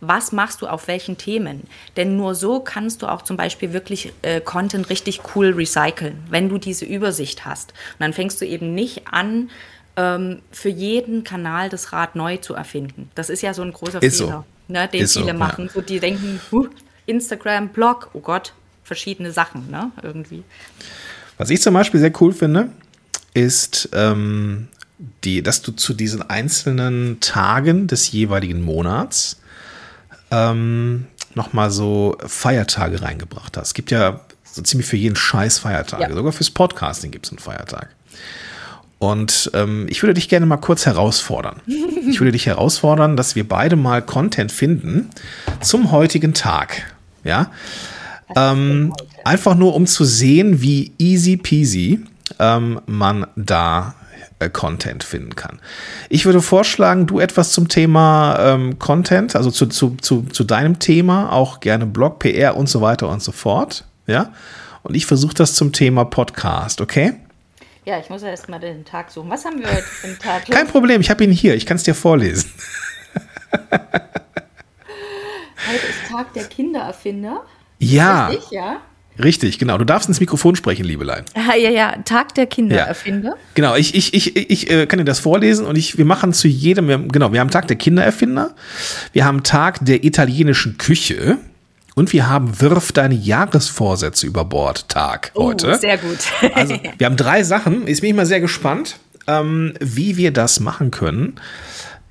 was machst du auf welchen Themen. Denn nur so kannst du auch zum Beispiel wirklich äh, Content richtig cool recyceln, wenn du diese Übersicht hast. Und dann fängst du eben nicht an, ähm, für jeden Kanal das Rad neu zu erfinden. Das ist ja so ein großer ist Fehler, so. ne, den ist viele so, machen. Ja. So, die denken, huh, Instagram, Blog, oh Gott, verschiedene Sachen, ne, irgendwie. Was ich zum Beispiel sehr cool finde, ist, ähm, die, dass du zu diesen einzelnen Tagen des jeweiligen Monats ähm, nochmal so Feiertage reingebracht hast. Es gibt ja so ziemlich für jeden Scheiß Feiertage. Ja. Sogar fürs Podcasting gibt es einen Feiertag. Und ähm, ich würde dich gerne mal kurz herausfordern. Ich würde dich herausfordern, dass wir beide mal Content finden zum heutigen Tag. Ja. Ähm, einfach nur, um zu sehen, wie easy peasy ähm, man da äh, Content finden kann. Ich würde vorschlagen, du etwas zum Thema ähm, Content, also zu, zu, zu, zu deinem Thema, auch gerne Blog, PR und so weiter und so fort. Ja. Und ich versuche das zum Thema Podcast, okay? Ja, ich muss ja erstmal den Tag suchen. Was haben wir heute für einen Tag? Kein Problem, ich habe ihn hier. Ich kann es dir vorlesen. heute ist Tag der Kindererfinder. Ja. Richtig, ja? Richtig, genau. Du darfst ins Mikrofon sprechen, Liebelein. Ja, ja, ja. Tag der Kindererfinder. Ja. Genau, ich, ich, ich, ich äh, kann dir das vorlesen und ich, wir machen zu jedem, wir, genau, wir haben Tag der Kindererfinder, wir haben Tag der italienischen Küche, und wir haben Wirf deine Jahresvorsätze über Bord Tag oh, heute. Sehr gut. also, wir haben drei Sachen. Jetzt bin ich mal sehr gespannt, ähm, wie wir das machen können,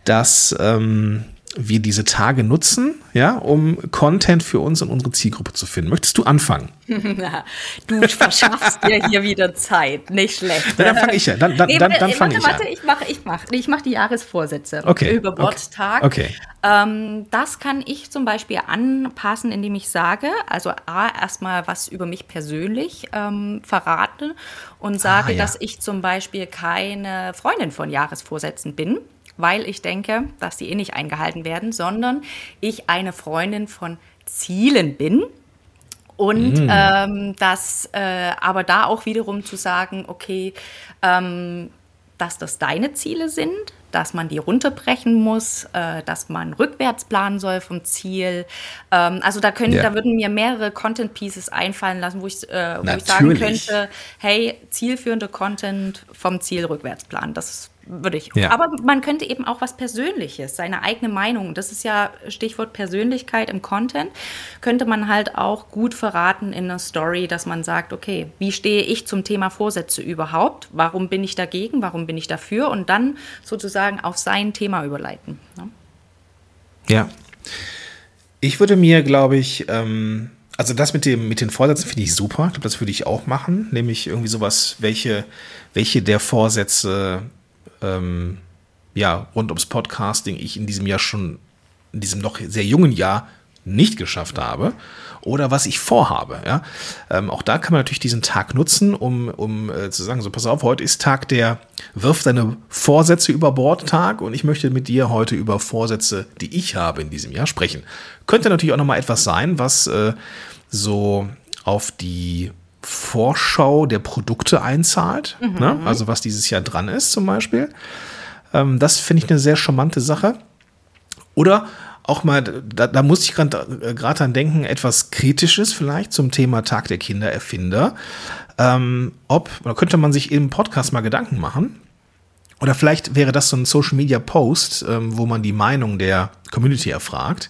dass ähm, wir diese Tage nutzen, ja, um Content für uns und unsere Zielgruppe zu finden. Möchtest du anfangen? du verschaffst dir hier wieder Zeit, nicht schlecht. Na, dann fange ich ja. Dann, dann, nee, dann, dann fange ich warte, an. ich mache ich mach, ich mach die Jahresvorsätze okay. über Bordtag. Okay. Ähm, das kann ich zum Beispiel anpassen, indem ich sage, also A, erstmal was über mich persönlich ähm, verrate und sage, ah, ja. dass ich zum Beispiel keine Freundin von Jahresvorsätzen bin weil ich denke, dass die eh nicht eingehalten werden, sondern ich eine Freundin von Zielen bin. Und mm. ähm, das äh, aber da auch wiederum zu sagen, okay, ähm, dass das deine Ziele sind, dass man die runterbrechen muss, äh, dass man rückwärts planen soll vom Ziel. Ähm, also da, können, ja. da würden mir mehrere Content Pieces einfallen lassen, wo ich, äh, wo ich sagen könnte, hey, zielführende Content vom Ziel rückwärts planen. Das würde ich. Ja. Aber man könnte eben auch was Persönliches, seine eigene Meinung, das ist ja Stichwort Persönlichkeit im Content, könnte man halt auch gut verraten in einer Story, dass man sagt, okay, wie stehe ich zum Thema Vorsätze überhaupt? Warum bin ich dagegen? Warum bin ich dafür? Und dann sozusagen auf sein Thema überleiten. Ne? Ja. Ich würde mir, glaube ich, ähm, also das mit dem mit den Vorsätzen finde ich super. Ich glaube, das würde ich auch machen, nämlich irgendwie sowas, welche welche der Vorsätze ähm, ja, rund ums Podcasting ich in diesem Jahr schon, in diesem noch sehr jungen Jahr nicht geschafft habe oder was ich vorhabe. Ja? Ähm, auch da kann man natürlich diesen Tag nutzen, um, um äh, zu sagen, so pass auf, heute ist Tag der Wirf deine Vorsätze über Bord Tag und ich möchte mit dir heute über Vorsätze, die ich habe in diesem Jahr sprechen. Könnte natürlich auch nochmal etwas sein, was äh, so auf die Vorschau der Produkte einzahlt. Mhm. Ne? Also was dieses Jahr dran ist zum Beispiel. Ähm, das finde ich eine sehr charmante Sache. Oder auch mal, da, da muss ich gerade äh, dran denken, etwas Kritisches vielleicht zum Thema Tag der Kindererfinder. Ähm, ob, oder könnte man sich im Podcast mal Gedanken machen, oder vielleicht wäre das so ein Social Media Post, ähm, wo man die Meinung der Community erfragt.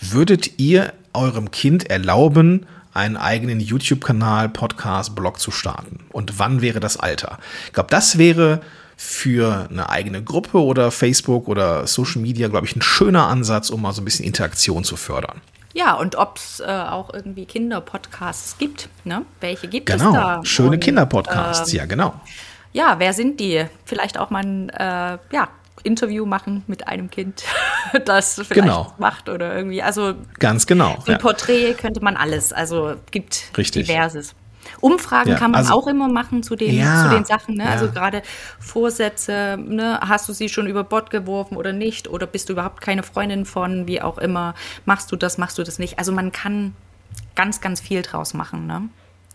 Würdet ihr eurem Kind erlauben, einen eigenen YouTube-Kanal, Podcast, Blog zu starten? Und wann wäre das Alter? Ich glaube, das wäre für eine eigene Gruppe oder Facebook oder Social Media, glaube ich, ein schöner Ansatz, um mal so ein bisschen Interaktion zu fördern. Ja, und ob es äh, auch irgendwie Kinderpodcasts gibt. Ne? Welche gibt genau, es da? Genau, schöne Kinderpodcasts, ähm, ja, genau. Ja, wer sind die? Vielleicht auch mal ein äh, ja, Interview machen mit einem Kind, das vielleicht genau. macht oder irgendwie. Also ganz genau. Ein ja. Porträt könnte man alles. Also gibt Richtig. diverses. Umfragen ja, kann man also, auch immer machen zu den, ja, zu den Sachen. Ne? Ja. Also gerade Vorsätze, ne? hast du sie schon über Bord geworfen oder nicht? Oder bist du überhaupt keine Freundin von, wie auch immer? Machst du das, machst du das nicht? Also man kann ganz, ganz viel draus machen. Ne?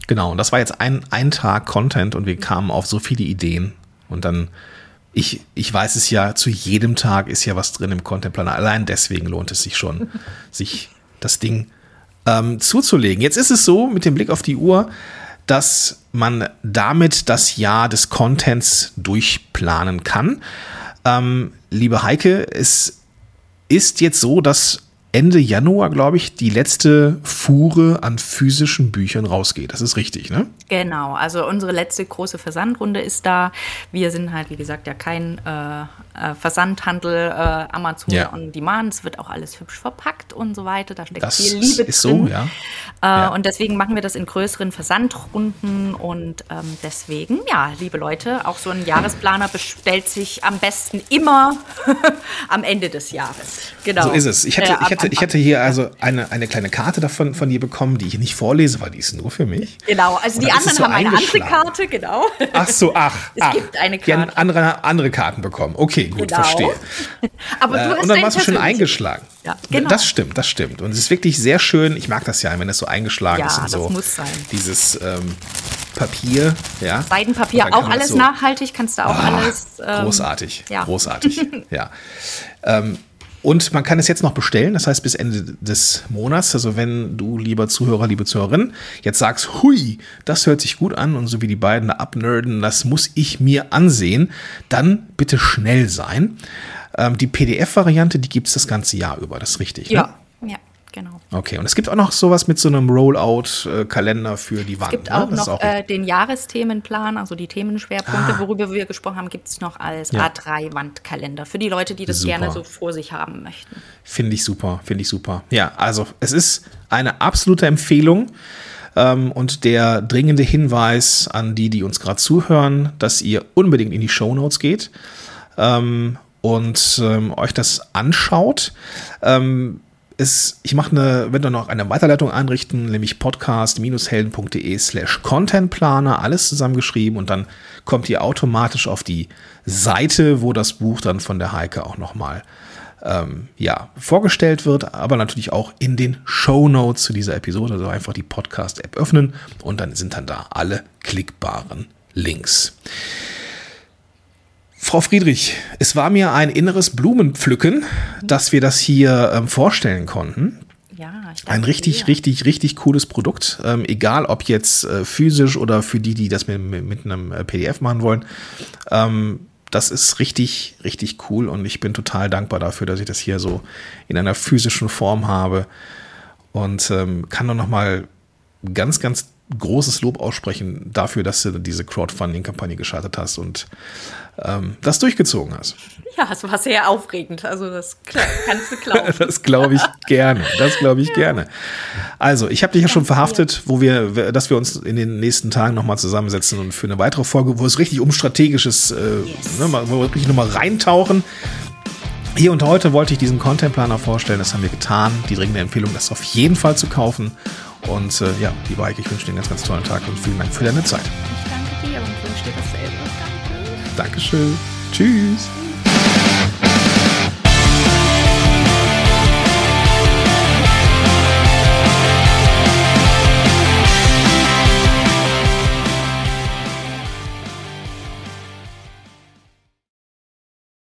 Genau, und das war jetzt ein, ein Tag Content und wir kamen auf so viele Ideen. Und dann ich, ich weiß es ja, zu jedem Tag ist ja was drin im Contentplaner. Allein deswegen lohnt es sich schon, sich das Ding ähm, zuzulegen. Jetzt ist es so, mit dem Blick auf die Uhr, dass man damit das Jahr des Contents durchplanen kann. Ähm, liebe Heike, es ist jetzt so, dass Ende Januar, glaube ich, die letzte Fuhre an physischen Büchern rausgeht. Das ist richtig, ne? Genau, also unsere letzte große Versandrunde ist da. Wir sind halt, wie gesagt, ja kein äh, äh Versandhandel, äh, Amazon ja. on Demand. Es wird auch alles hübsch verpackt und so weiter. Da steckt das viel Liebe ist drin. So, ja. Äh, ja. Und deswegen machen wir das in größeren Versandrunden. Und ähm, deswegen, ja, liebe Leute, auch so ein Jahresplaner bestellt sich am besten immer am Ende des Jahres. Genau. So ist es. Ich hätte, ich hätte, ich hätte hier also eine, eine kleine Karte davon von dir bekommen, die ich nicht vorlese, weil die ist nur für mich. Genau, also die anderen so haben eine andere Karte, genau. Ach so, ach. Es ach, gibt eine Karte. Die haben andere, andere Karten bekommen. Okay, gut, genau. verstehe. Aber du äh, hast und dann warst du schon eingeschlagen. Ja, genau. Das stimmt, das stimmt. Und es ist wirklich sehr schön. Ich mag das ja, wenn es so eingeschlagen ja, ist und das so. Muss sein. Dieses ähm, Papier, ja. Seidenpapier, auch alles so, nachhaltig, kannst du auch ah, alles. Ähm, großartig, ja. großartig, ja. Ähm, und man kann es jetzt noch bestellen, das heißt bis Ende des Monats. Also wenn du, lieber Zuhörer, liebe Zuhörerin, jetzt sagst, hui, das hört sich gut an und so wie die beiden da abnerden, das muss ich mir ansehen, dann bitte schnell sein. Ähm, die PDF-Variante, die gibt es das ganze Jahr über, das ist richtig. Ja, ne? Okay, und es gibt auch noch sowas mit so einem Rollout-Kalender für die Wand. Es gibt auch ne? noch auch äh, den Jahresthemenplan, also die Themenschwerpunkte, ah. worüber wir gesprochen haben, gibt es noch als ja. A3-Wandkalender für die Leute, die das super. gerne so vor sich haben möchten. Finde ich super, finde ich super. Ja, also es ist eine absolute Empfehlung. Ähm, und der dringende Hinweis an die, die uns gerade zuhören, dass ihr unbedingt in die Show Notes geht ähm, und ähm, euch das anschaut. Ähm, ist, ich mache eine, wenn wir noch eine Weiterleitung einrichten, nämlich podcast-helden.de slash contentplaner, alles zusammengeschrieben und dann kommt ihr automatisch auf die Seite, wo das Buch dann von der Heike auch nochmal ähm, ja, vorgestellt wird, aber natürlich auch in den Show Notes zu dieser Episode, also einfach die Podcast-App öffnen und dann sind dann da alle klickbaren Links. Frau Friedrich, es war mir ein inneres Blumenpflücken, dass wir das hier ähm, vorstellen konnten. Ja, ein richtig, dir. richtig, richtig cooles Produkt. Ähm, egal ob jetzt äh, physisch oder für die, die das mit, mit, einem äh, PDF machen wollen. Ähm, das ist richtig, richtig cool und ich bin total dankbar dafür, dass ich das hier so in einer physischen Form habe und ähm, kann nur noch mal ganz, ganz großes Lob aussprechen dafür, dass du diese Crowdfunding-Kampagne gestartet hast und ähm, das durchgezogen hast. Ja, es war sehr aufregend. Also das kannst du glauben. das glaube ich gerne. Das glaube ich ja. gerne. Also ich habe dich ja schon verhaftet, wo wir, dass wir uns in den nächsten Tagen nochmal zusammensetzen und für eine weitere Folge, wo es richtig um strategisches, äh, yes. ne, wo wir wirklich nochmal reintauchen. Hier und heute wollte ich diesen Content-Planer vorstellen. Das haben wir getan. Die dringende Empfehlung, das auf jeden Fall zu kaufen. Und äh, ja, lieber Eike, ich wünsche dir einen ganz, ganz tollen Tag und vielen Dank für deine Zeit. Ich danke dir und wünsche dir dasselbe. Danke. Dankeschön. Tschüss.